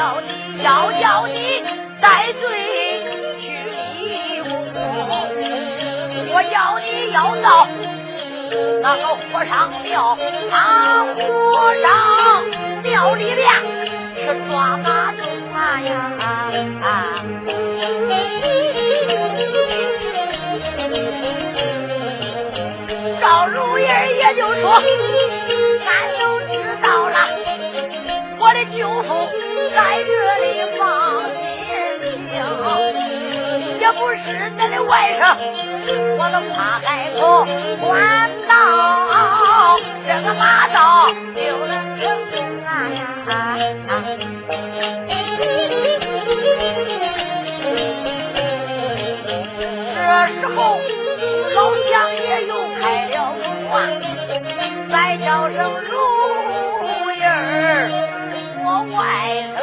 要你，要要你。戴罪去立功，我要你要到那个火上庙，那和尚庙里边去抓马东啊呀！赵如意也就说，舅父在这里放。也不是咱的外甥，我都怕海口关到这个马道就能成功啊！这时候老乡爷又开了口啊，再叫声如意儿，我外甥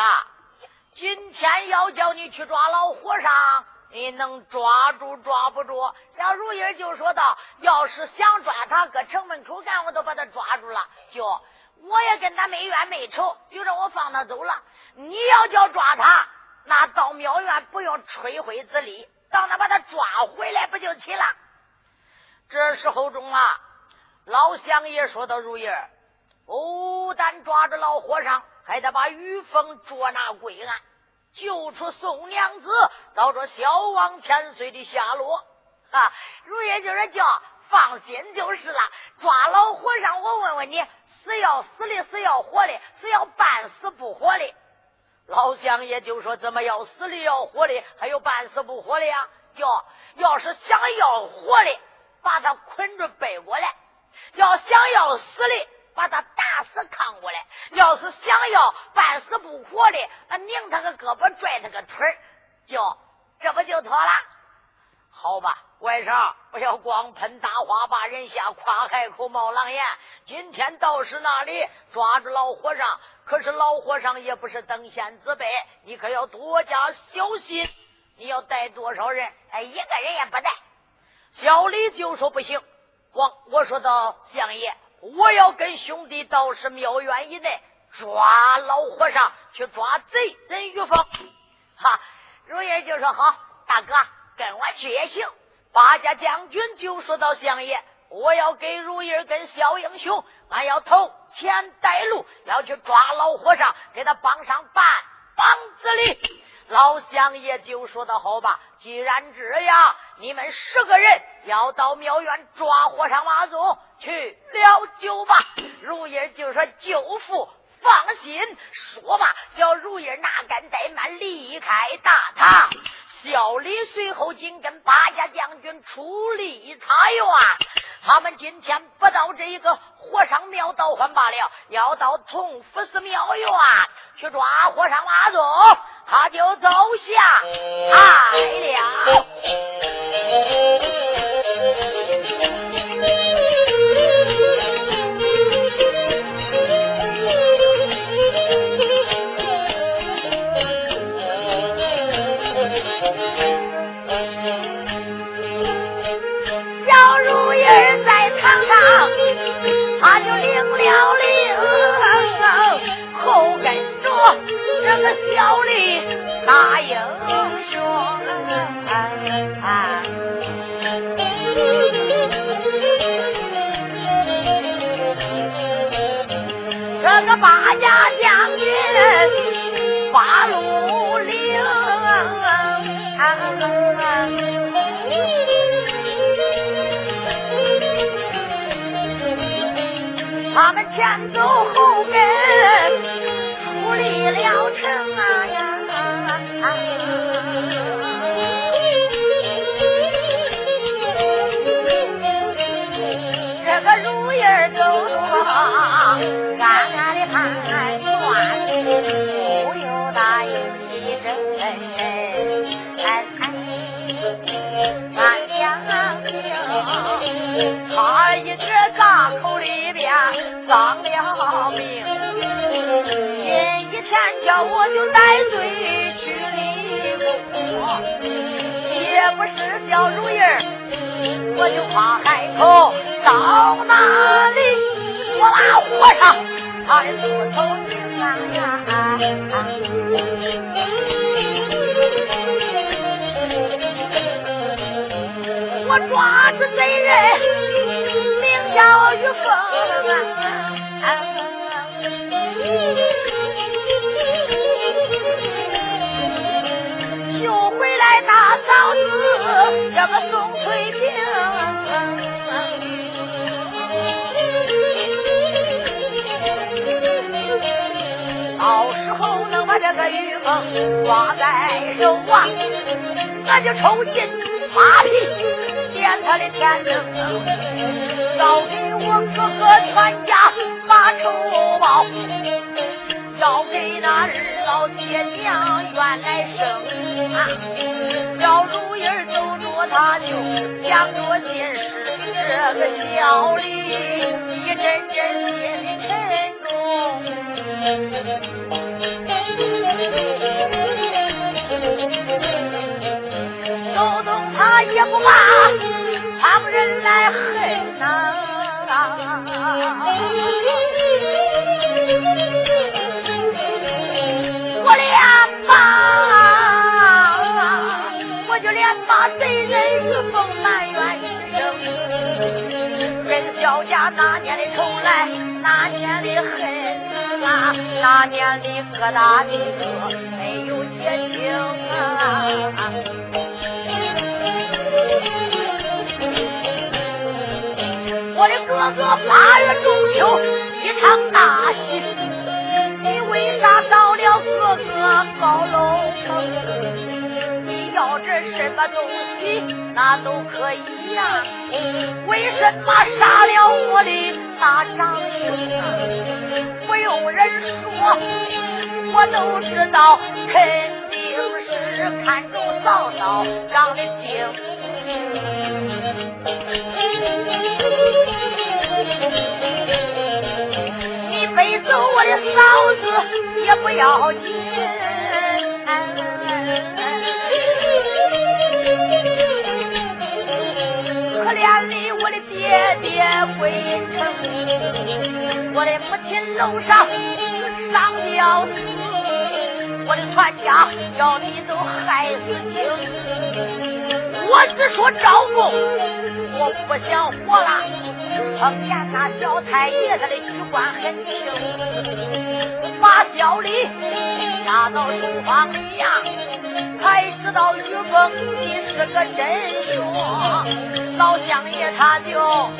啊！今天要叫你去抓老和尚，你能抓住抓不住？小如意就说道：“要是想抓他，搁城门口干，我都把他抓住了。就我也跟他没冤没仇，就让我放他走了。你要叫抓他，那到庙院不用吹灰之力，到那把他抓回来不就齐了？”这时候中啊，老乡爷说到：“如意，不但抓着老和尚，还得把于峰捉拿归案。”救出宋娘子，找着小王千岁的下落啊！如意就说叫放心就是了。抓老和尚，我问问你，是要死的，是要活的，是要半死不活的？老乡爷就说：怎么要死的，要活的，还有半死不活的呀？叫要是想要活的，把他捆着背过来；要想要死的。把他打死扛过来，要是想要半死不活的，拧他个胳膊，拽他个腿就这不就妥了？好吧，外甥不要光喷大话把人吓，夸海口冒狼烟。今天道士那里抓住老和尚，可是老和尚也不是等闲之辈，你可要多加小心。你要带多少人？哎，一个人也不带。小李就说不行，光我说到相爷。我要跟兄弟到是庙院以内抓老和尚，去抓贼人于凤。哈，如意就说好，大哥跟我去也行。八家将军就说到相爷，我要给如意跟小英雄，俺要投钱带路，要去抓老和尚，给他绑上半绑子里。老乡爷就说的：“好吧，既然这样，你们十个人要到庙院抓和尚马宗去了酒吧。”如意就说：“舅父放心，说吧。”小如意哪敢怠慢，离开大堂。小李随后紧跟八家将军出离茶园。他们今天不到这一个和尚庙倒换罢了，要到同福寺庙院去抓和尚马宗。他就走下来了。叫我就带罪去离宫，也不是小如意儿，我就夸海口到哪里，我拉和尚他的出头名啊！我抓住贼人，名叫玉凤。啊玉凤挂在手啊，俺就抽筋扒皮点他的天灯，要给我哥哥全家把仇报，要给那日老爹娘冤来生啊！小如意儿走着，他就想着心事，这个小李一阵阵心里沉重。也不怕旁人来恨呐。我连吧。就连把贼人玉凤埋怨一声，跟小家那年的仇来，那年的恨啊，那年的疙瘩的没有结清啊。我的哥哥八月中秋一场大喜，你为啥到了哥哥高楼城？要这什么东西，那都可以呀。为什么杀了我的大长兄？不用人说，我都知道，肯定是看中嫂嫂长得精。老子也不要紧。可怜的我的爹爹归城，我的母亲楼上上吊死，我的全家要你都害死清。我只说招供，我不想活了。碰见那小太爷，他的举官很轻，把小李押到书房里呀，才知道玉凤你是个真凶。老相爷他就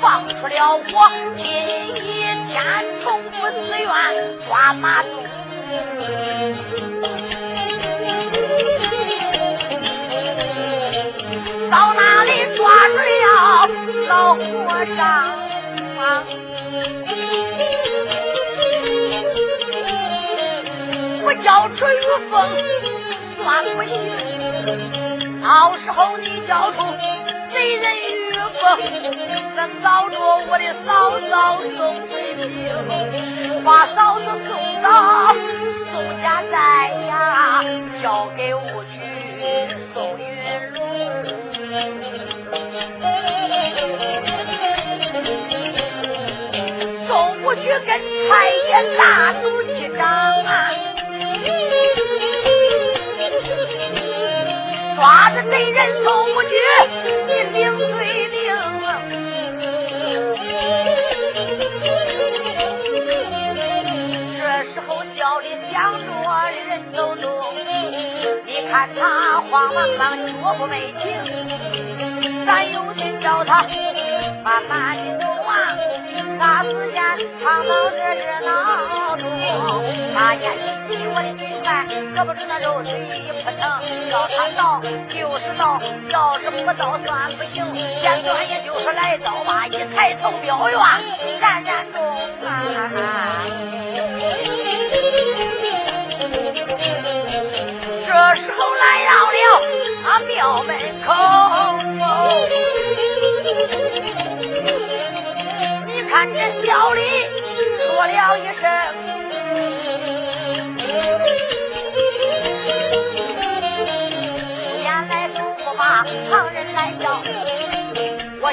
放出了我，今一天重复寺院抓马东，到哪里抓住了老和尚？叫出玉凤算不行，到时候你叫出。贼人玉凤，能找着我的嫂嫂宋翠萍，把嫂子送到宋家寨呀，交给武举宋云龙，宋武举跟太爷大赌气仗啊。抓着贼人宋不举，你领罪令。这时候小李想着人都动，你看他慌忙忙脚步没停，咱有心叫他慢慢的走啊，啥时间唱到这热闹中，他眼。我的心怀，可不知那肉嘴一扑腾，要他倒就是倒，要是不倒算不行。现在也就是来倒吧，一抬头庙院冉冉中啊。这时候来到了他庙门口，你看这小李说了一声。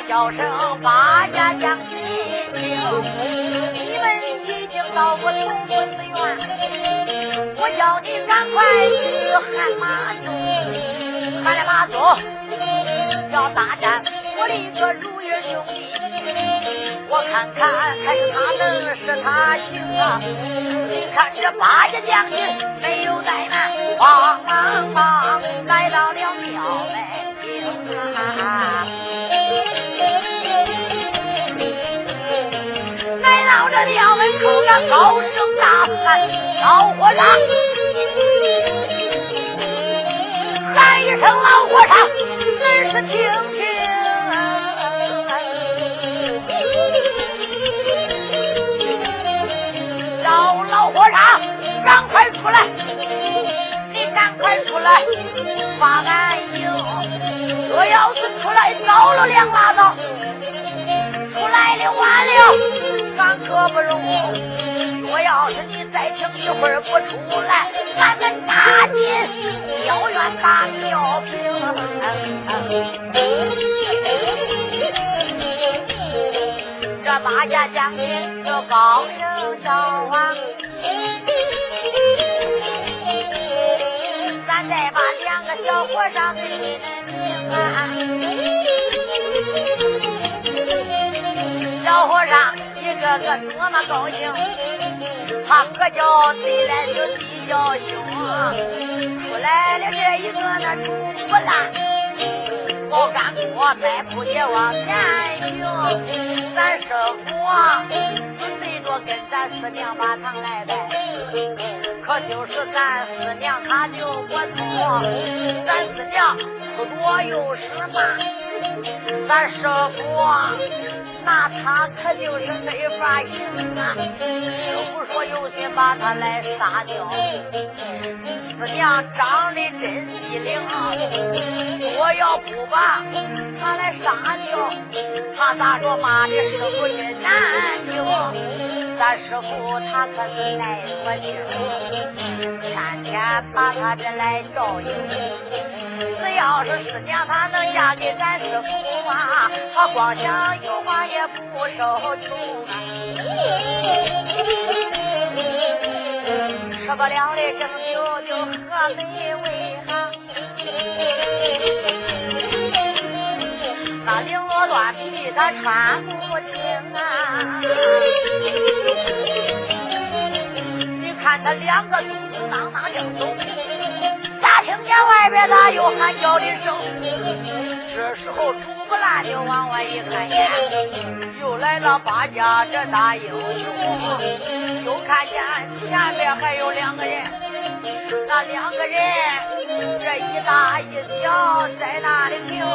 叫声八家将军你们已经到过同福寺院，我叫你赶快去喊马祖，喊了马祖要大战我的一个如月兄弟，我看看还是他能是他行啊！你看这八家将军没有怠慢，慌忙忙来到了庙门厅啊！庙门口，那高声大喊：“老和尚！”喊一声老和尚，仔细听听。老老和尚，赶快出来！你赶快出来，把俺迎。若要是出来早了两拉倒，出来的晚了，俺可不容。若要是你再停一会儿不出来，俺们打进庙院把庙平。这八家将军就高声叫啊，咱再把两个小和尚给你名啊。小和尚一个多么高兴，他可叫贼来就地叫凶，出来了这一个那朱不烂。高干锅迈步也往前行，咱师傅啊，准备着跟咱师娘把堂来拜，可就是咱师娘她就不同，咱师娘哭多又是骂，咱师傅，那他可就是没法行啊，师傅说有心把他来杀掉。师娘长得真机灵，我要不把他来杀掉，他咋着骂的师傅真难听。咱师傅他可是耐不轻，天天把他这来照应。要是师娘她能嫁给咱师傅啊，他光想有话也不受穷。吃不了的蒸酒就喝美味哈，那绫罗缎皮他穿不清啊。你看他两个咚咚当当就走，听见外边咋有喊叫的声？这时候朱不烂就往外一看见，又来了八家这大英雄。又看见前边还有两个人，那两个人这一大一小在那里听，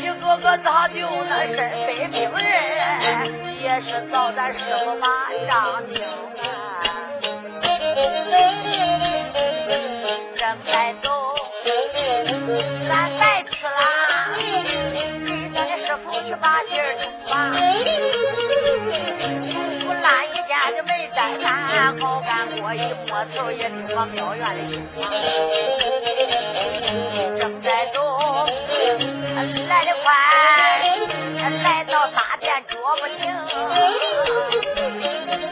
一个个早就那身背兵刃，也是遭咱师傅马上听正在走，咱再吃啦，给咱的师傅去把信儿通吧。就没在咱好干过一摸头也听我庙院的情况，正在走，来得快，来到大殿脚不停，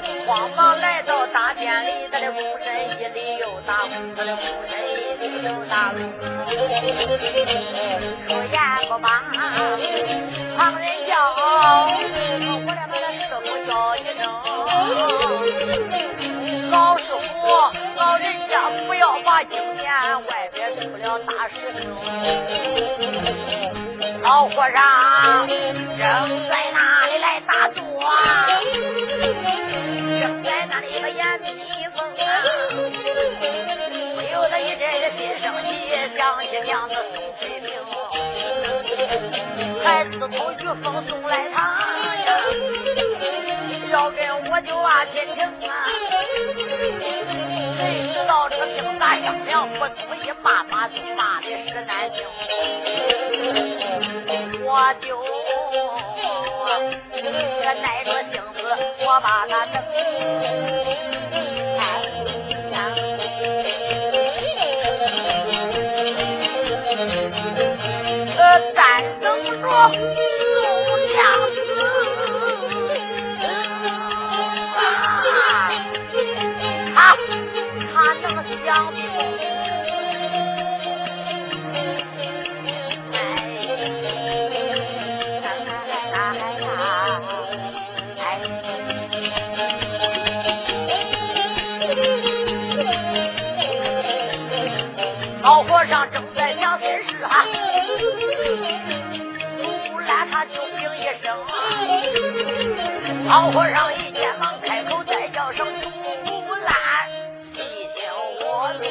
慌忙来到大殿里，他的躬身一礼又打躬，他的躬身一礼又打躬，出言不罢，旁人叫，我来把他师傅叫一声。老师傅，老人家不要把今天外边出了大事情。老和尚正在那里来打坐，正在那里把眼眯缝啊，不由得一阵的心生喜，想起娘子宋翠萍，还是头玉凤送来堂呀。要跟我就啊亲情啊，谁知道这个兵打相娘不足以骂骂就骂的是难听，我就我耐着性子，我把他整。哎呀，呃，单等着。老和尚正在想心事哈，朱兰他就听一声，老和尚一见忙开口再叫声朱兰，细听我命。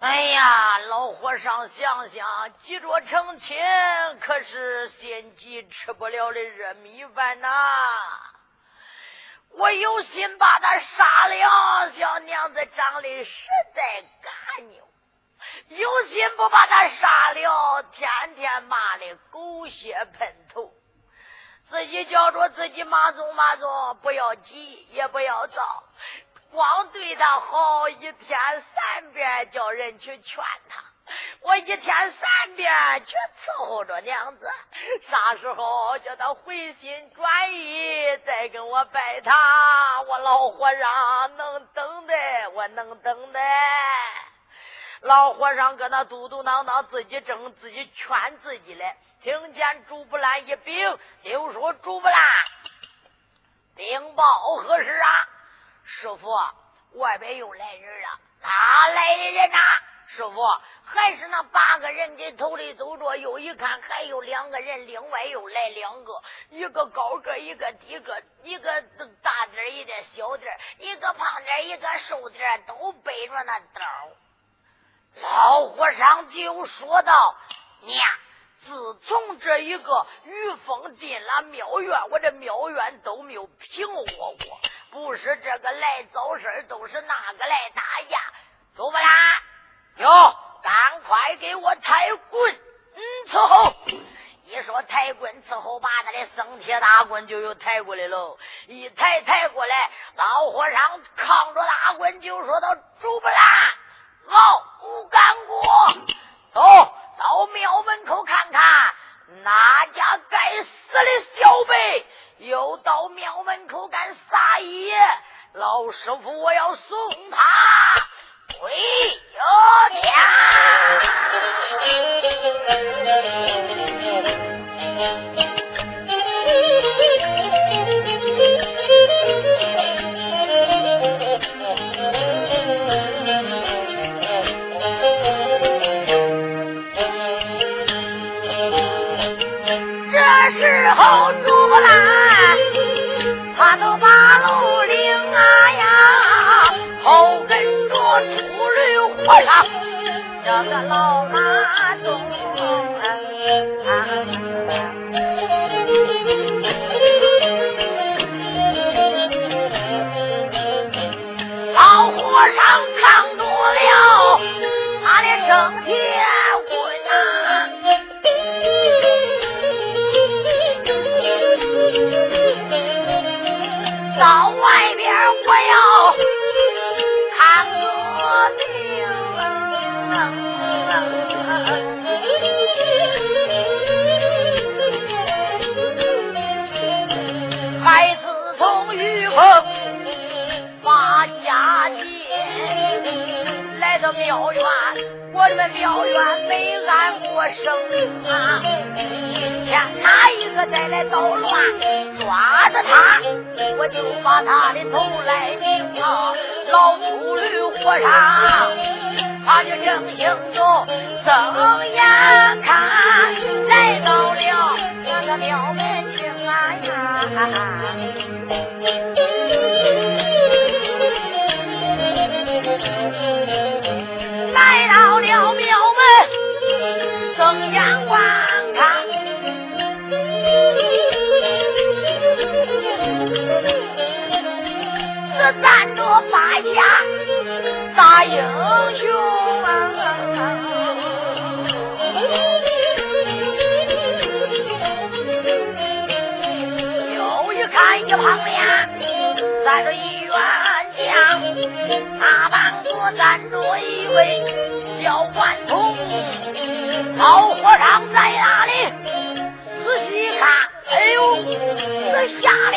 哎呀，老和尚想想急着成亲，可是心急吃不了的热米饭呐。我有心把他杀了，小娘子长得实在干牛；有心不把他杀了，天天骂的狗血喷头。自己叫着自己马总马总，不要急，也不要躁，光对他好，一天三遍叫人去劝他。我一天三遍去伺候着娘子，啥时候叫他回心转意，再跟我拜堂？我老和尚能等的，我能等的。老和尚搁那嘟嘟囔囔，自己正自己劝自己嘞。听见朱不兰一禀，就说：“朱不兰，禀报何事啊？师傅，外边又来人了。哪来的人呐？师傅。”还是那八个人的头里走着，又一看还有两个人，另外又来两个，一个高个，一个低个，一个大点一点，小点一个胖点，一个瘦点，都背着那刀。老和尚就说道：“娘，自从这一个玉凤进了庙院，我这庙院都没有平和过，不是这个来早事都是那个来打架。走吧啦，哟。”赶快给我抬棍，嗯，伺候。一说抬棍伺候，把他的生铁大棍就又抬过来喽。一抬抬过来，老和尚扛着大棍就说到：“主不啦，老不干过，走到庙门口看看，哪家该死的小辈又到庙门口干撒野？老师傅，我要送他。”回个老马中，安过生啊！今天哪一个再来捣乱，抓着他，我就把他的头来拧啊！老秃驴和尚。他就正行走，睁眼看来到了那个庙门厅啊门，睁眼观看，这站着八家大英雄。又一看一旁边站着一员将，大帮子站着一位小顽童。老和尚在哪里？仔细看，哎呦，这吓得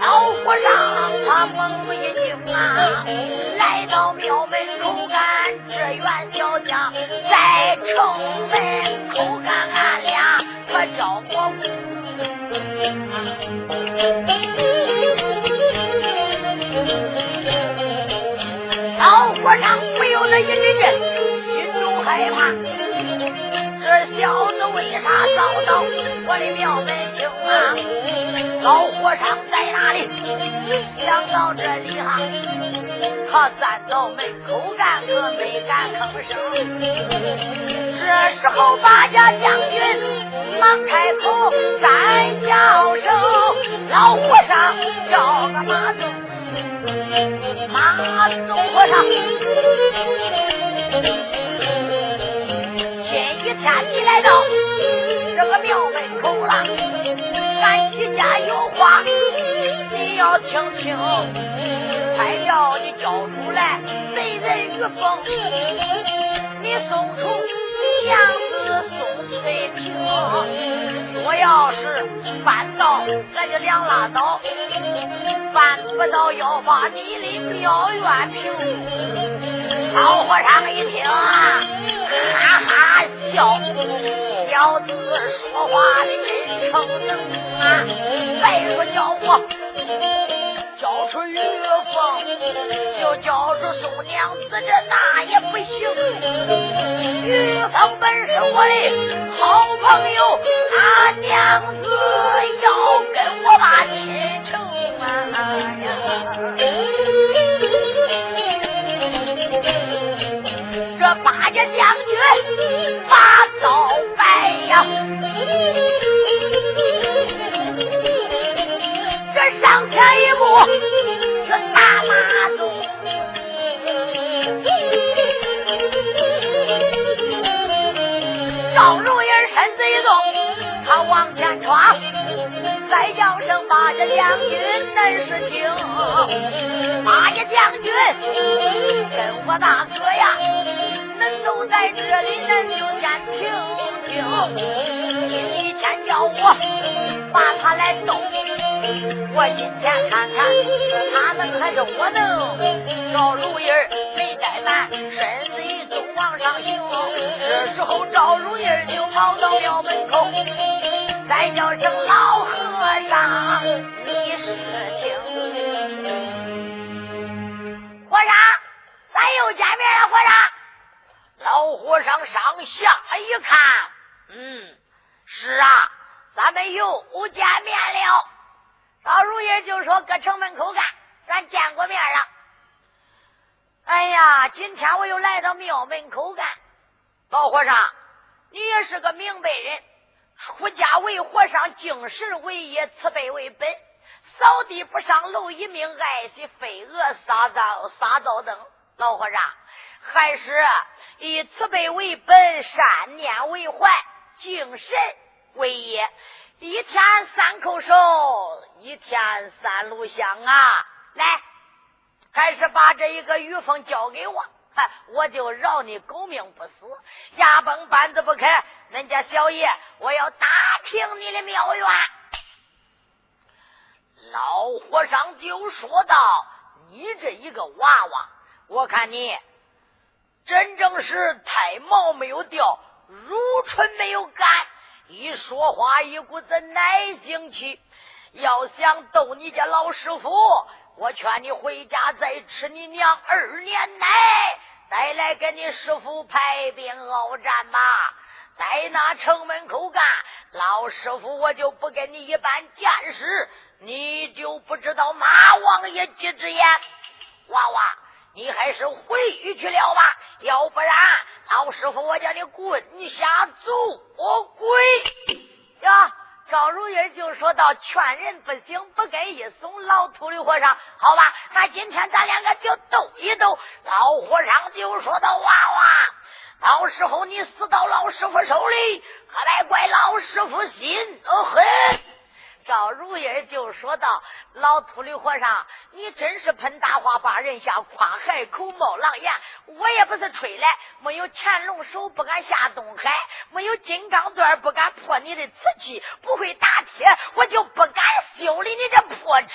老和尚他猛一惊啊！来到庙门口看这员小将，在城门口看俺俩可招过老和尚不由得一阵阵心中害怕，这小子为啥遭到我的庙门厅啊？老和尚在哪里？想到这里哈，他站到门口干，可没敢吭声。这时候八家将军。忙开口，三叫声，老和尚叫个马宗，马宗和尚。今天你来到这个庙门口了，俺徐家有话你要听清，才叫你交出来贼人于凤，你送出娘子送翠屏。我要是办到，咱就两拉倒；办不到，要把你的庙院平。老和尚一听啊，哈哈笑，小子说话的真诚啊！再说叫我。叫出玉凤，就叫出宋娘子，这那也不行。玉凤本是我的好朋友，他娘子要跟我把亲成啊！这再叫声八家将军恁是听，八家将军跟我大哥呀，恁都在这里，恁就先听听，今天叫我把他来动。我今天看看他能还是我能？赵如意没怠慢，身子一动往上行。这时候赵如意就跑到庙门口，再叫声老和尚，你是听？和尚，咱又见面了。和尚，老和尚上下一看，嗯，是啊，咱们又见面了。老如意就说：“搁城门口干，咱见过面了。哎呀，今天我又来到庙门口干。老和尚，你也是个明白人，出家为和尚，敬神为业，慈悲为本。扫地不上楼一命，爱惜飞蛾撒灶撒灶灯。老和尚，还是以慈悲为本，善念为怀，敬神为业。”一天三叩首，一天三炷香啊！来，还是把这一个玉凤交给我，我就饶你狗命不死。牙崩板子不开，恁家小爷，我要打听你的庙院。老和尚就说道：“你这一个娃娃，我看你真正是太毛没有掉，如春没有干。”一说话一股子奶性气，要想逗你家老师傅，我劝你回家再吃你娘二年奶，再来跟你师傅排兵鏖战吧。在那城门口干，老师傅我就不跟你一般见识，你就不知道马王爷几只眼。娃娃，你还是回去了吧，要不然。老师傅，我叫你滚下走，我滚呀！赵如意就说到：“劝人不行，不该一怂。”老秃驴和尚，好吧，那今天咱两个就斗一斗。老和尚就说到：“娃娃，到时候你死到老师傅手里，可别怪老师傅心狠。”赵如意就说道：“老秃驴和尚，你真是喷大话把人吓，夸海口冒狼烟。我也不是吹来，没有乾隆手不敢下东海，没有金刚钻不敢破你的瓷器，不会打铁我就不敢修理你这破车。”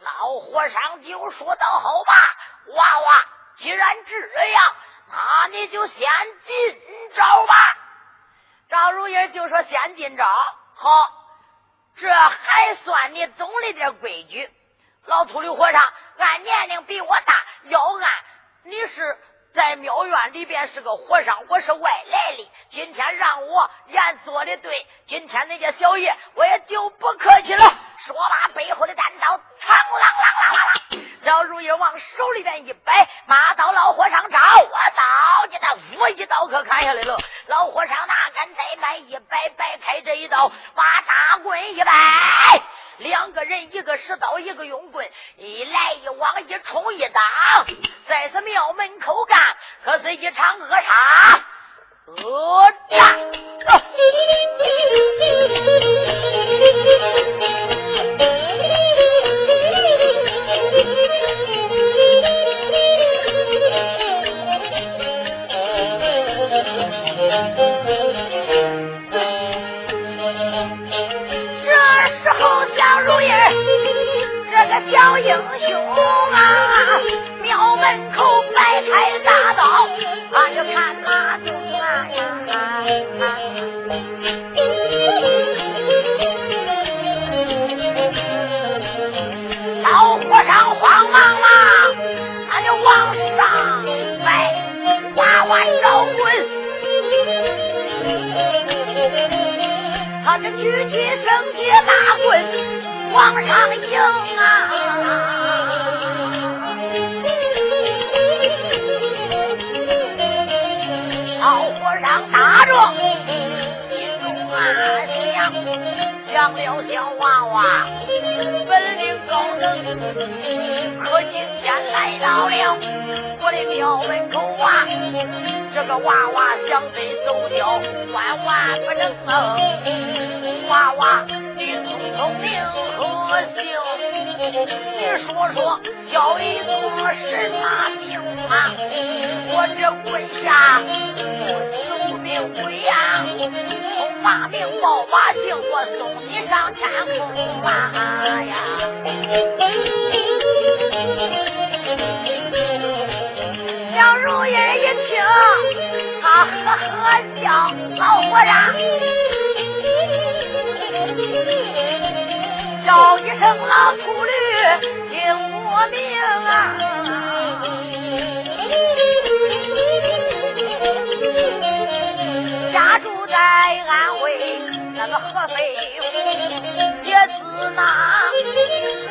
老和尚就说道：“好吧，娃娃，既然这样，那你就先进招吧。”赵如意就说：“先进招，好。”这还算你懂了点规矩，老秃驴和尚，俺年龄比我大，要按你是在庙院里边是个和尚，我是外来的。今天让我俺做的对，今天那家小爷我也就不客气了。说罢，背后的单刀，嘡啷啷啷啷啷，老如意往手里边一摆，马刀老和尚招，我刀你他我一刀可砍下来了。老和尚拿杆再摆一摆，摆开这一刀，把大棍一摆。两个人，一个使刀，一个用棍，一来一往，一冲一挡，在是庙门口干，可是一场恶杀恶战。这时候小如英雄啊，庙门口摆开大刀，俺就看马中啊！举起圣洁大棍。往上迎啊！老和尚打着，心中啊想，想了小娃娃本领高能，可今天来到了我的庙门口啊，这个娃娃想得走掉，万万不能啊！娃娃，你聪聪明。我姓，你说说叫一座什么名啊？我这跪下祖名贵阳，从马名报把姓，我送你上天空啊呀！杨如意一听，他呵呵笑，老和尚。叫一声老秃驴，听我命啊！家住在安徽那个合肥府，也自那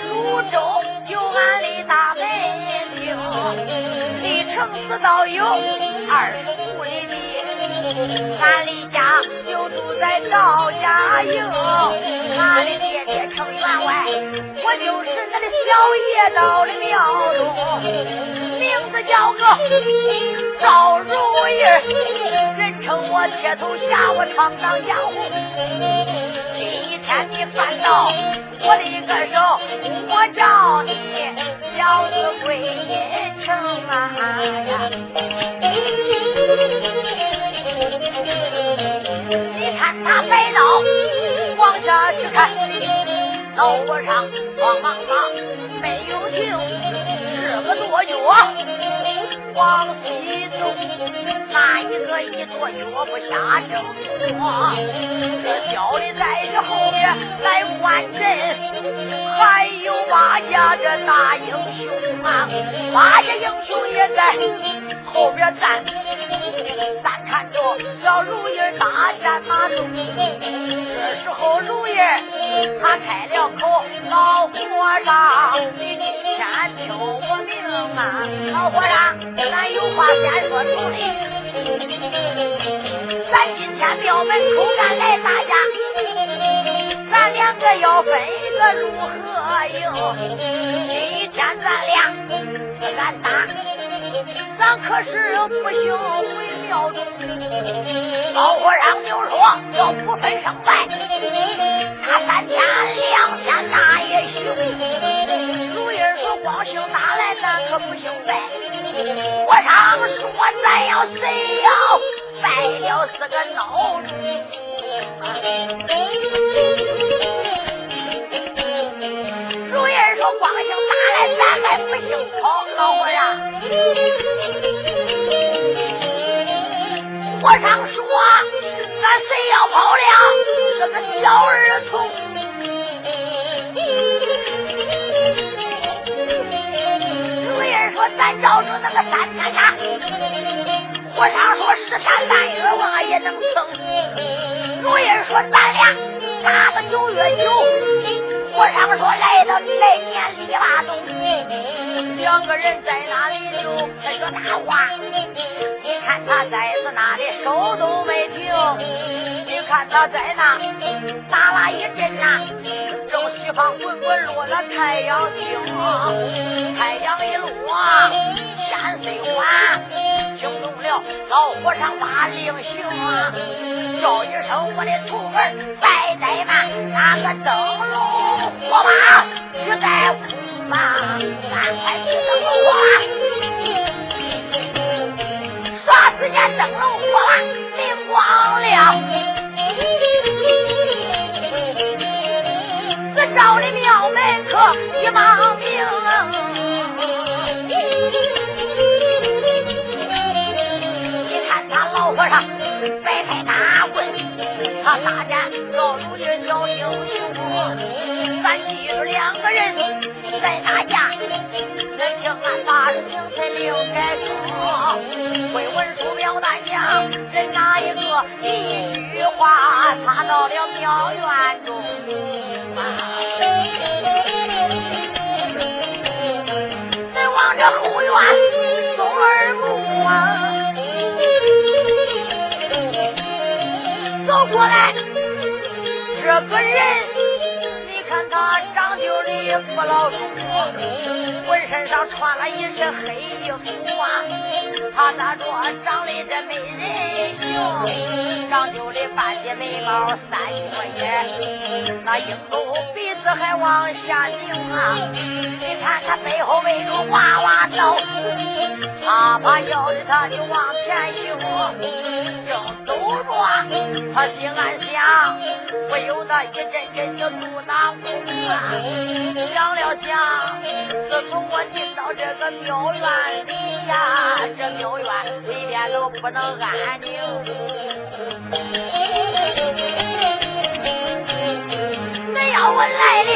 泸州有俺的大门厅，离城市道有二十，俺离家就住在赵家营，俺的爹爹成员外，我就是那个小爷到的庙中，名字叫个赵如意，人称我铁头侠，我闯荡江湖。今天你翻到我的一个手，我叫你小子归阴城啊呀！看他摆刀往下去看。老和尚慌忙忙没有停，这个多月往西走，哪一个一跺脚不下正坐？这小的在这后边来换阵，还有八家这大英雄啊，八家英雄也在后边站，咱看着小如意大战马中。这时候如意他开了口，老和尚，你今天听我命啊！老和尚，咱有话先说出来。咱今天庙门口咱来打架，咱两个要分一个如何哟？今天咱俩不敢打，咱可是不行回庙中。老和尚就说要不分胜败，打三天两天那也行。如意说光姓打来，咱可不姓败。和尚说咱要谁要败了是个孬种。如意说光姓打来，咱还不行跑。老和尚。和尚说：“咱谁要跑了？这个小儿童。”主人说：“咱找着那个三天下，和尚说十三半月娃也能成。如人说咱俩打个九月九，我常说来到来年里八冬，两个人在那里就开说大话。你看他在那里手都没停，你看他在那打了一阵呐，正西方滚滚落了太阳星，太阳一落天虽晚。惊动了老和尚把令行啊，叫一声我的徒儿拜拜吧，那个灯笼火把举在空吧，赶快去灯笼火把，耍时间灯笼火把明光亮，这照的庙门可一忙明。和尚摆开大棍，他大战老主的小英雄。咱记住两个人在打架，人情案法情才另改说。会文书表单讲，人哪一个一句话，他到了庙院中。再往这后院过来，这个人，你看他长就的不老粗，浑身上穿了一身黑衣服啊。他咋着长得这没人形，长就的半截眉毛三撮眼，那鹰钩鼻子还往下拧啊。你看他背后围着娃娃刀，啪啪叫的他就往前行。他心暗想，不由得一阵阵的肚囊痛啊！想了想，自从我进到这个庙院里呀，这庙院里边都不能安宁。恁要我来的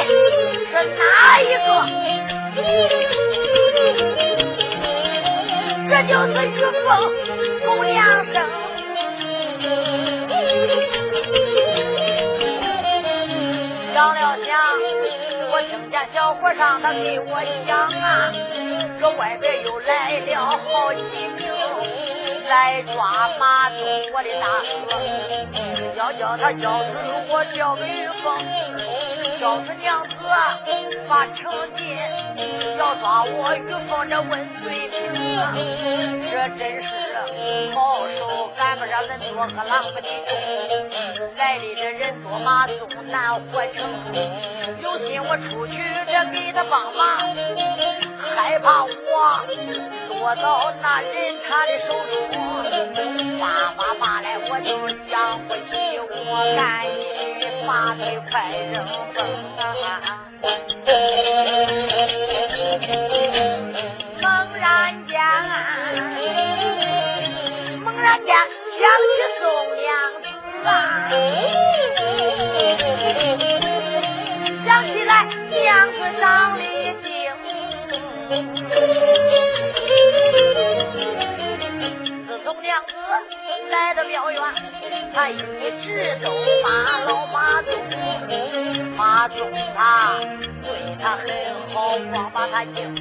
是哪一个？这就是玉凤狗娘生。想了想，我听见小和尚他给我讲啊，这外边又来了好几名来抓马东我的大哥，要叫他交出如果交给玉凤，交出娘子把成金，要抓我玉凤这问罪平啊，这真是好手赶不上人多和狼不的。来的这人多马宗难活成，有心我出去这给他帮忙，害怕我落到那人他的手中，叭叭叭来我就养不起，我赶紧把腿快扔风。猛然间，猛然间想起宋娘。想娘子来到庙院，他一直都骂老马宗，马宗他对他很好，光把他敬。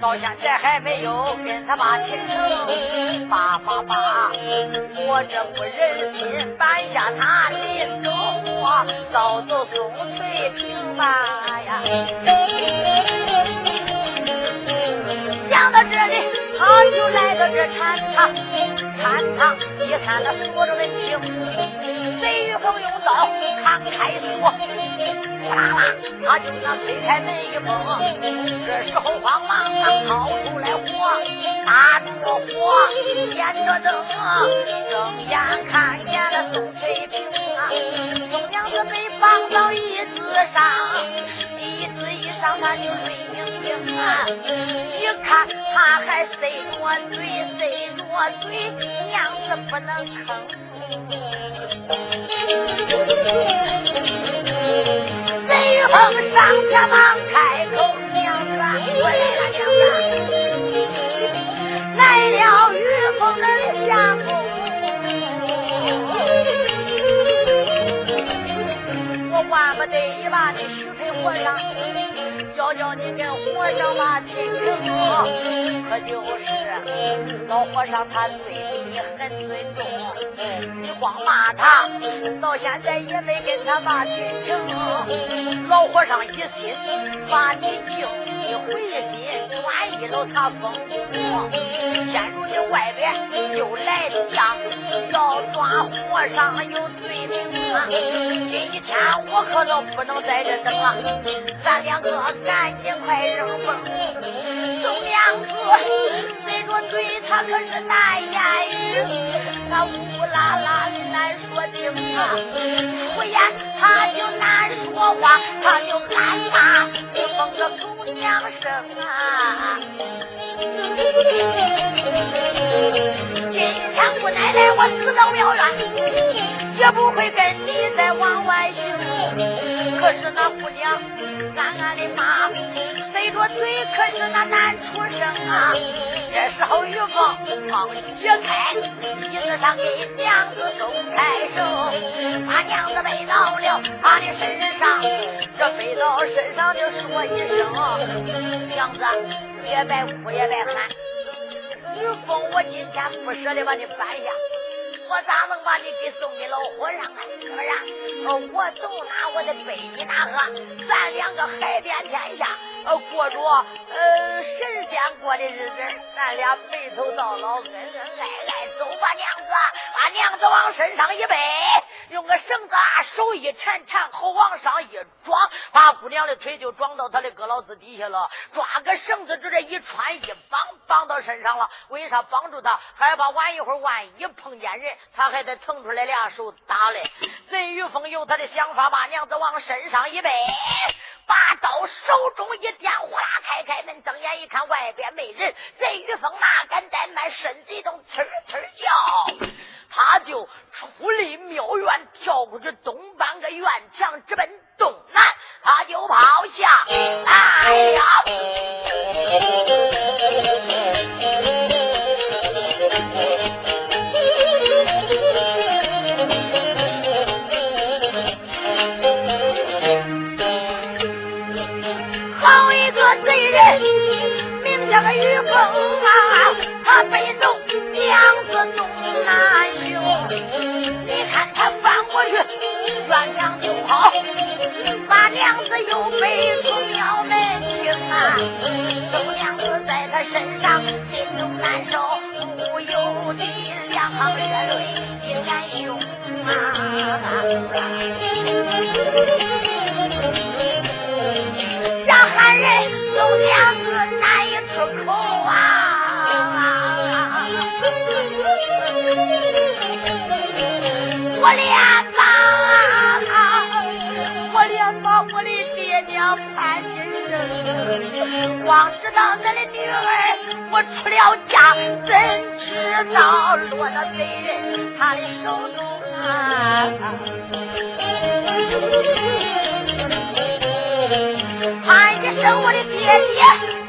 到现在还没有跟他把亲成，爸爸爸，我这不忍心办下他的手，早走送翠屏吧呀！就来到这禅堂，禅堂一看他锁着门厅，雷玉凤用刀扛开锁。啦啦，他就那推开门一蹦，这时候慌忙忙掏出来火，打着火，点着灯，睁眼看见了宋翠萍啊，宋娘子被放到椅子上，椅子一上他就睡明明啊，一看他还塞着嘴，塞着嘴，娘子不能吭。雷锋上前忙开口，娘子，我来了，娘子，来了。玉凤的相公，我万不得已把你许配和尚，叫你跟和尚把亲情，可就是老和尚他对你很尊重，你光骂他，到现在也没跟他把亲情。老和尚一心把你敬，回心专一了他风骨。现如今外边又来将要抓和尚有罪名啊！今天我可都不能在这等了，咱两个赶紧快扔风。宋娘子随着对他可是大言语，他呜啦啦的难说清啊，出言他就难说话，他就暗骂你封个狗娘生啊！今天姑奶奶我死到庙院，也不会跟你再往外行。可是那姑娘暗暗的骂，塞着嘴，可是那难出声啊。这时候玉凤忙解开椅子上给娘子松开手，把娘子背到了他的身上，这背到身上就说一声：娘子，也别哭也别喊。玉凤，我今天不舍得把你搬下，我咋能把你给送给老和尚啊？是不是？我走哪我得背你哪个？咱两个海遍天下，呃，过着呃神仙过的日子，咱俩白头到老，恩恩爱爱。走吧，娘子，把娘子往身上一背。用个绳子啊，手一缠缠，后往上一装，把姑娘的腿就装到他的胳老子底下了。抓个绳子，就这一穿一绑，绑到身上了。为啥绑住他？害怕晚一会儿万一碰见人，他还得腾出来俩手打嘞。贼玉峰有他的想法，把娘子往身上一背，把刀手中一掂，呼啦开开门，睁眼一看外边没人。贼玉峰哪敢怠慢，身子一动，呲呲叫。他就出离庙院，跳过去东半个院墙，直奔东南，他就跑下。哎呀！好一个贼人，名叫个玉凤好，把娘子又背出庙门去啊！周娘子在他身上心中难受，不由得两行热泪滴干胸啊！让汉人周娘子难以出口啊！我连把，光知道俺的女儿我出了嫁，怎知道落到贼人他的手中啊？喊一声我的爹爹。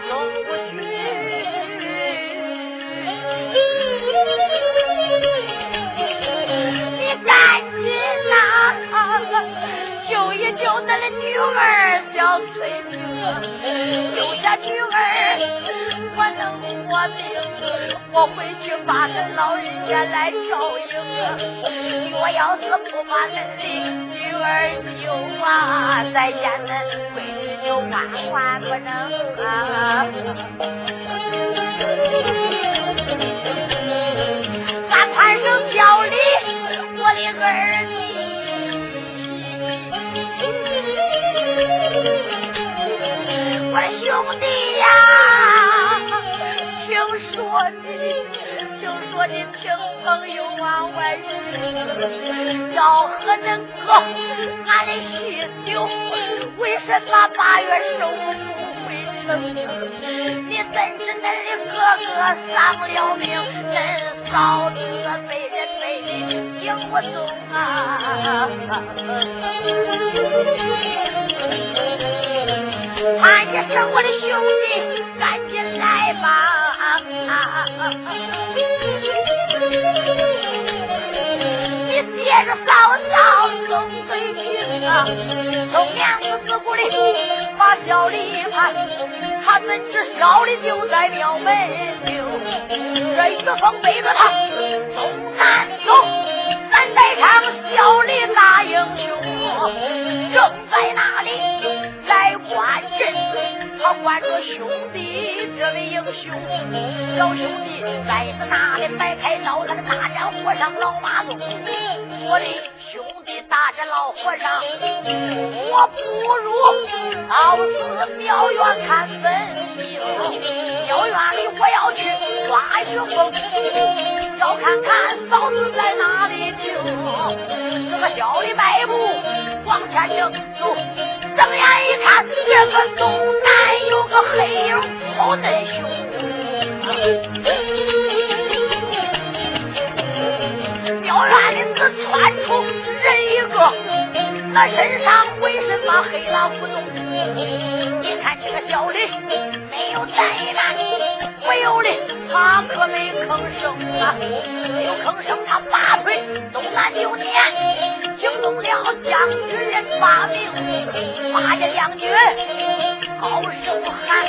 救一救咱的女儿小翠萍，救下女儿，我能活命。我回去把恁老人家来照应。我要是不把恁的女儿救啊，再见恁闺女就万万不能啊！俺潘生教里我的儿我兄弟呀，听说你，听说你听朋友往外去，要和恁哥俺的细酒，为什么八月十五不回城？你怎知恁的哥哥丧了命，恁嫂子被人背的行不动啊？喊一声我的兄弟，赶紧来吧！嫂嫂松嘴平啊，从娘子自古里把小李盼，他怎知小李就在庙门就这玉凤背着他东南走，咱带上小李大英雄，正在那里来观阵，他观着兄弟这位英雄，小兄弟在那里摆开刀，他的大战火上老马宗，我的兄弟大战老和尚，我不如到寺庙院看分明。庙院里我要去抓玉凤，要看看嫂子在哪里停。这个小的迈步往前迎，走，睁眼一看，这个东南有个黑影跑嫩凶。庙院里子窜出人一个，那身上为什么黑了不动？你看这个小李没有灾难。没有的，他可没吭声啊！没有吭声，他拔腿东南九年，惊动了将军人。八名，八家将军高声喊，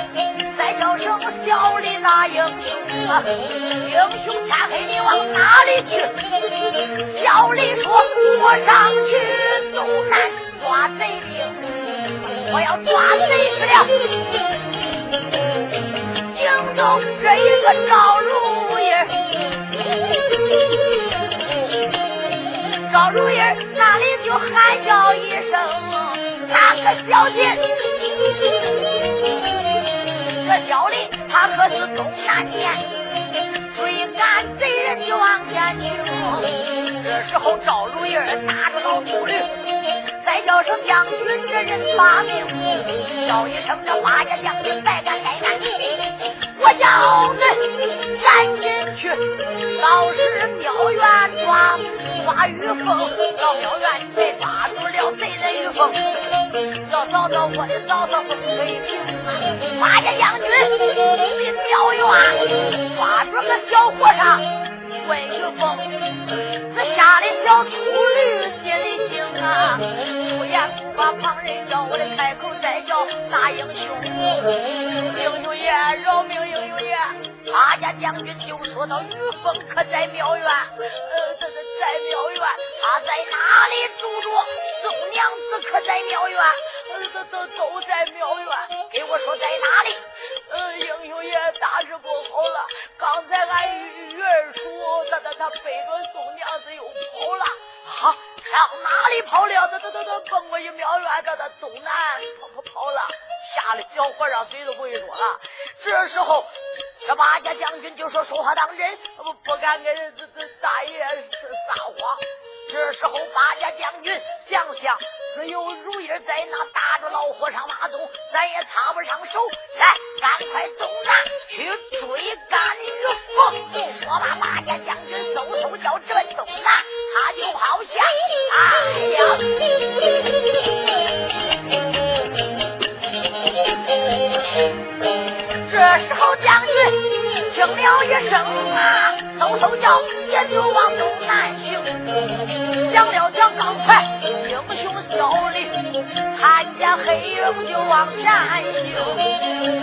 再叫声小李大英雄啊！英雄天黑，你往哪里去？小李说：我上去东南抓贼兵，我要抓贼去了。京中这一个赵如意，赵如意那里就喊叫一声，那个小姐，这小林他可是东南天，追赶贼人就往前行。这时候赵如意打着老秃驴，叫声将军这人发命，叫一声这八家将军再敢怠慢。我叫恁赶紧去，老是庙院抓抓玉凤，到庙院被抓住了贼人玉凤。要找到我的嫂子凤飞平，八家将军进庙院，抓住个小和尚问玉凤，这下的小秃驴心里惊啊，不把旁人叫，我的开口再叫大英雄，英雄爷饶命！八家将军就说到：“于凤可在庙院？呃，这这在庙院。他在哪里住着？宋娘子可在庙院？呃，都都都在庙院。给我说在哪里？呃，英雄爷，大事不好了！刚才俺玉儿说，他他他背着宋娘子又跑了。哈，上哪里跑了？他他他他奔过去庙院，他他东南跑跑跑了。吓得小和尚嘴都不会说了。这时候。”这八家将军就说：“说话当真，不不敢跟这这大爷撒谎。”这时候八家将军想想，只有如意在那打着老和尚马走，咱也插不上手。来，赶快东南去追赶玉凤。说罢，八家将军嗖嗖叫直奔东南，他就好像哎呀！这时候，将军听了一声啊，嗖嗖叫，也就往东南行。想了想，赶快，英雄小李看见黑影就往前行。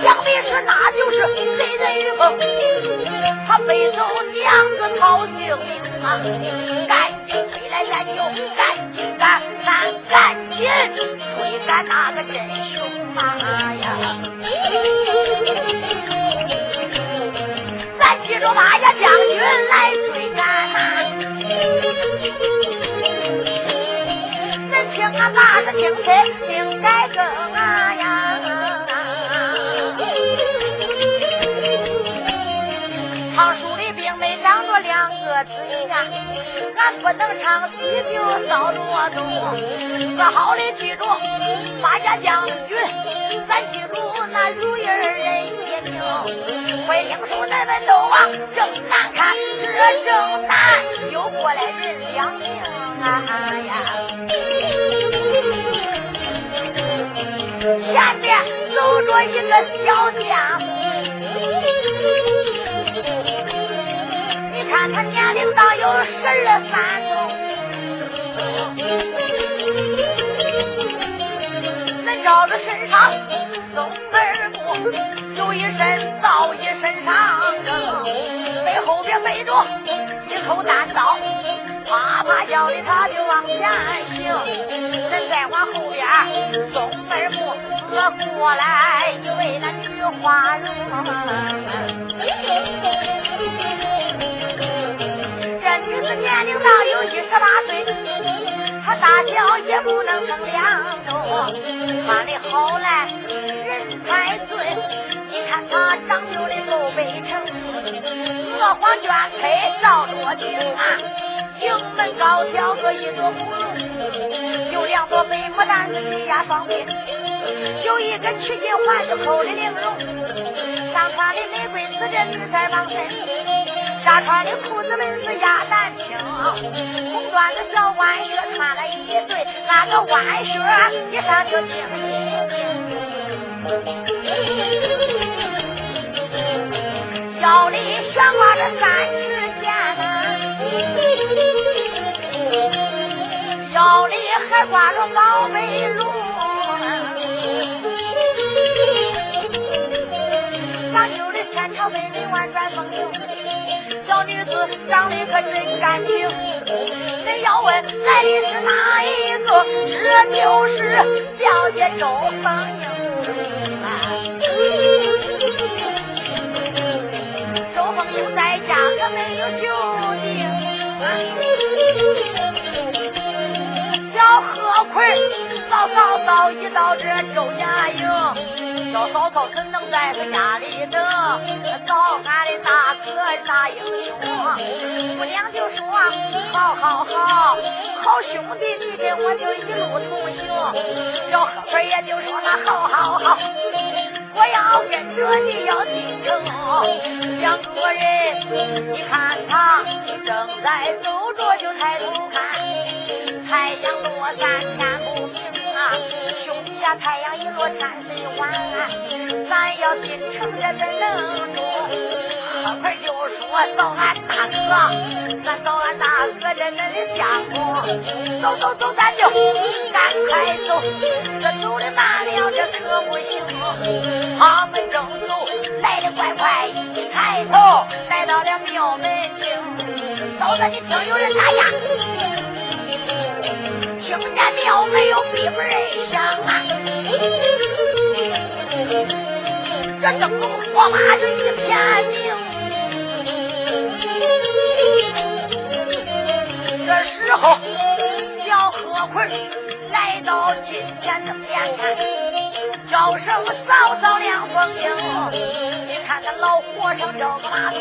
想必是那就是贼人玉凤，他背走娘子逃性命啊！赶紧追来赶救，赶紧赶，咱赶紧追赶那个真凶啊呀！咱记住马家将军来追赶呐！恁听俺把子听开，应该更啊呀！唱书里并没长着两个嘴呀，俺不能唱喜就少罗动。说好的记住八家将军，咱记住那如意人。快听说咱们都往正南看，这正南又过来人两名啊呀！前面走着一个小将，你看他年龄大有十二三岁，那照着身上松门布，有一身造一身上征，背后边背着一口单刀。啪啪叫的，他就往前行。咱再往后边松门布，我过来一位那女花容，这女子年龄大有一十八岁。她大小也不能成两种，穿的好来人才俊。你看她长就的够北城，娥皇卷开照着镜啊，镜门高挑个一朵芙蓉，有两朵白牡丹齐压双鬓，有一个曲金环就扣的玲珑，上穿的玫瑰丝这女在绑身。下穿的裤子本是鸭蛋青，红缎的小弯靴穿了一对，那个弯靴一上就精腰里悬挂着三尺剑呐腰里还挂着宝贝龙，的天朝北美万转风流。小女子长得可真干净，恁要问来的是哪一个？这就是小姐周凤英。周凤英在家可没有就定，小贺奎小嫂嫂一到这周家营。小嫂嫂怎能在他家里等？找俺的大哥大英雄，姑娘就说好好好，好兄弟，你跟我就一路同行。小贺奎也就说那好好好，我要跟着你要进城。两个人，你看他正在走着，就抬头看，太阳落山天不明兄弟呀，太阳一落天。晚安，咱要进城这怎能住？贺奎就说找俺大哥，咱找俺大哥这恁的相公。走走走，咱就赶快走。这走的慢了，这可不行。他们正走，来的快快，一抬头来到了庙门厅。嫂子，你听有人打架，听见庙门有闭门人响啊！这灯笼火把是一片明。这时候，小贺奎来到金前的面看，叫声嫂嫂梁凤英。你看那老和尚叫个马，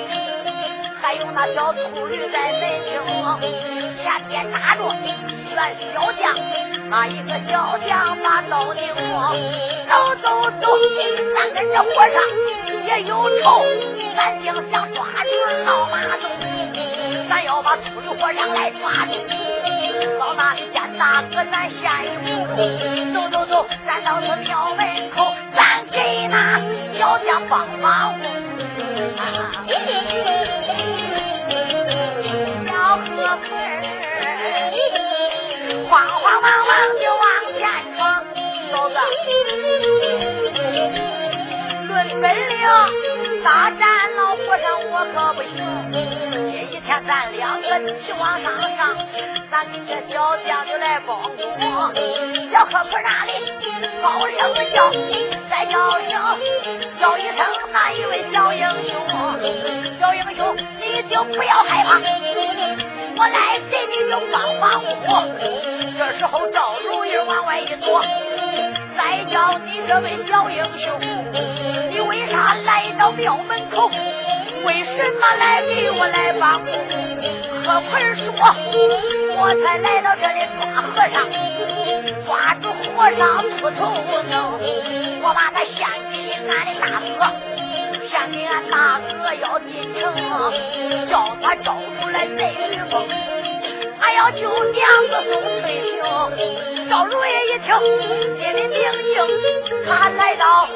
还有那小秃驴在门厅，前边打着员小将，那一个小将把刀顶，走走走，咱跟这和尚也有仇，咱将想抓住老马东，咱要把秃驴和尚来抓住。老大见大哥咱先一步，走走走，咱到这庙门口，咱给那小将帮帮忙。小河盆。慌慌忙忙就往前闯，嫂子，论本领，大战老和尚我可不行。咱两个齐往上上，咱跟这小将就来帮我。小河坡那里高声叫，再叫声，叫一声那一位小英雄，小英雄你就不要害怕。我来给你就帮帮我。这时候赵如意往外一躲，再叫你这位小英雄，你为啥来到庙门口？为什么来给我来帮？何坤说，我才来到这里抓和尚，抓住和尚不头能，我把他献给俺的大哥，献给俺大哥要进城，叫他招出来贼吕风。还要救娘子宋翠萍。赵如意一听，心里明镜，他来到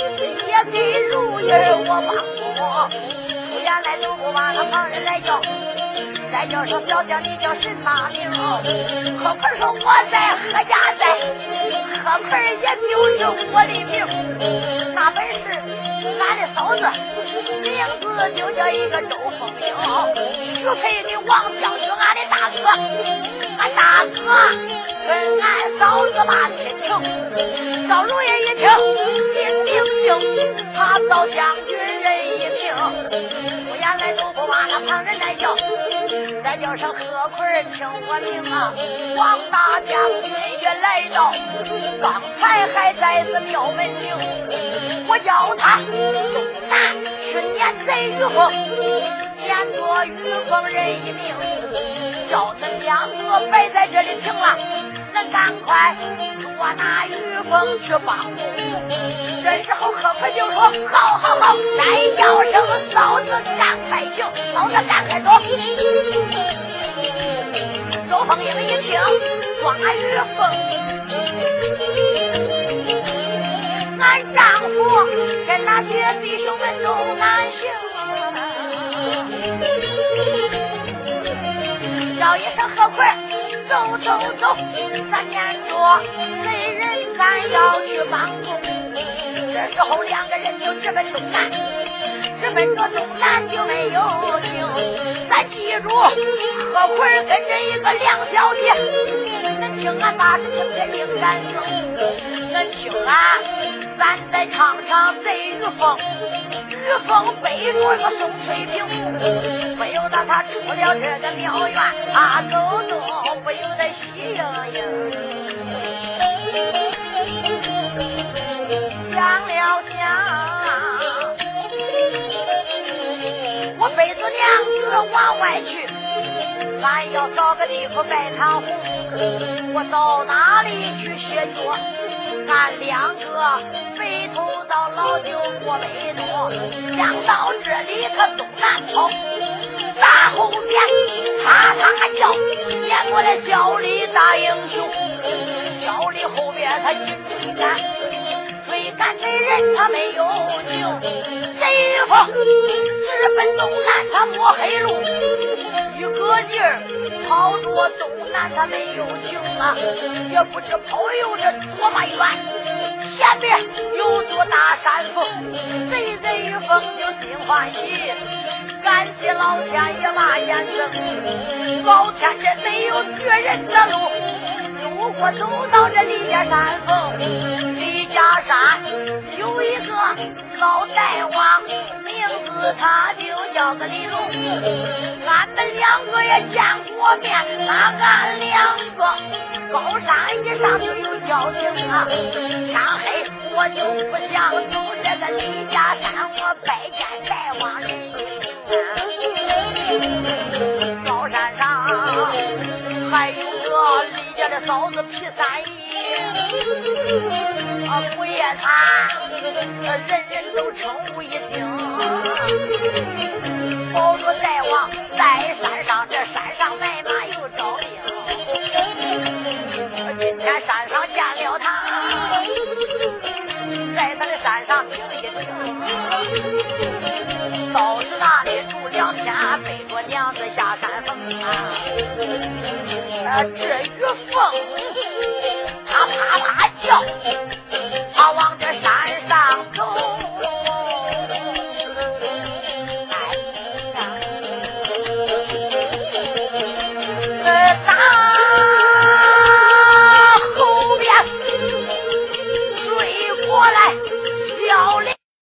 也给如意我帮助。出言来都不把他旁人来叫，再叫说表姐，你叫什么名？何坤说我在何家在，何坤也就是我的名。那本是俺的嫂子，名字就叫一个周凤英，许配的王将军，俺的大哥，俺大哥跟俺嫂子把亲情。赵如意一听，心明清，他早将军人一命。原来都不把那旁人来叫，再叫声贺坤听我名啊！王大将军也来到，刚才还在这庙门庭，我叫他东南是撵贼于凤，撵着于凤人一命，叫恁两个别在这里停了，恁赶快捉拿于凤去帮助。这时候，可可就说：“好好好，再叫声嫂子赶快行，嫂子赶快走。”周凤英一听，抓玉凤，俺丈夫跟那些弟兄们都难行。叫一声何坤，走走走，咱念着雷人，咱要去帮助。这时候，两个人就直奔东南，直奔着东南就没有停。咱记住，何坤跟着一个梁小姐，恁听俺把声给定感情。恁听俺，咱再唱唱贼玉凤，玉凤背着个宋翠萍，不由得他出了这个庙院，他走动不由得喜盈盈。想了想，我背着娘子往外去，俺要找个地方拜堂红。我到哪里去歇脚？俺两个背头到老九过北东，想到这里他东南跑，大后边咔嚓叫，见过来小李大英雄，小李后边他紧追赶。追赶的人，他没有救。贼方直奔东南，他摸黑路，一个劲儿跑着东南，他没有情啊！也不知跑游着多么远，前面有座大山峰，贼贼一峰就心欢喜，感谢老天爷把眼睁，老天爷没有绝人的路，如果走到这李家山峰。下山有一个老大王，名字他就叫个李龙。俺们两个也见过面，那俺两个高山一上就有交情啊。天黑我就不想走这个李家山，我拜见大王人。高山上还有个李家的嫂子皮三姨。啊，不夜他，人人都称呼一声。保着大王在山上，这山上买马又招兵。今天山上见了他，在他的山上听一听。到是背着娘子下山峰啊，这玉凤他啪啪叫，他往这山上走。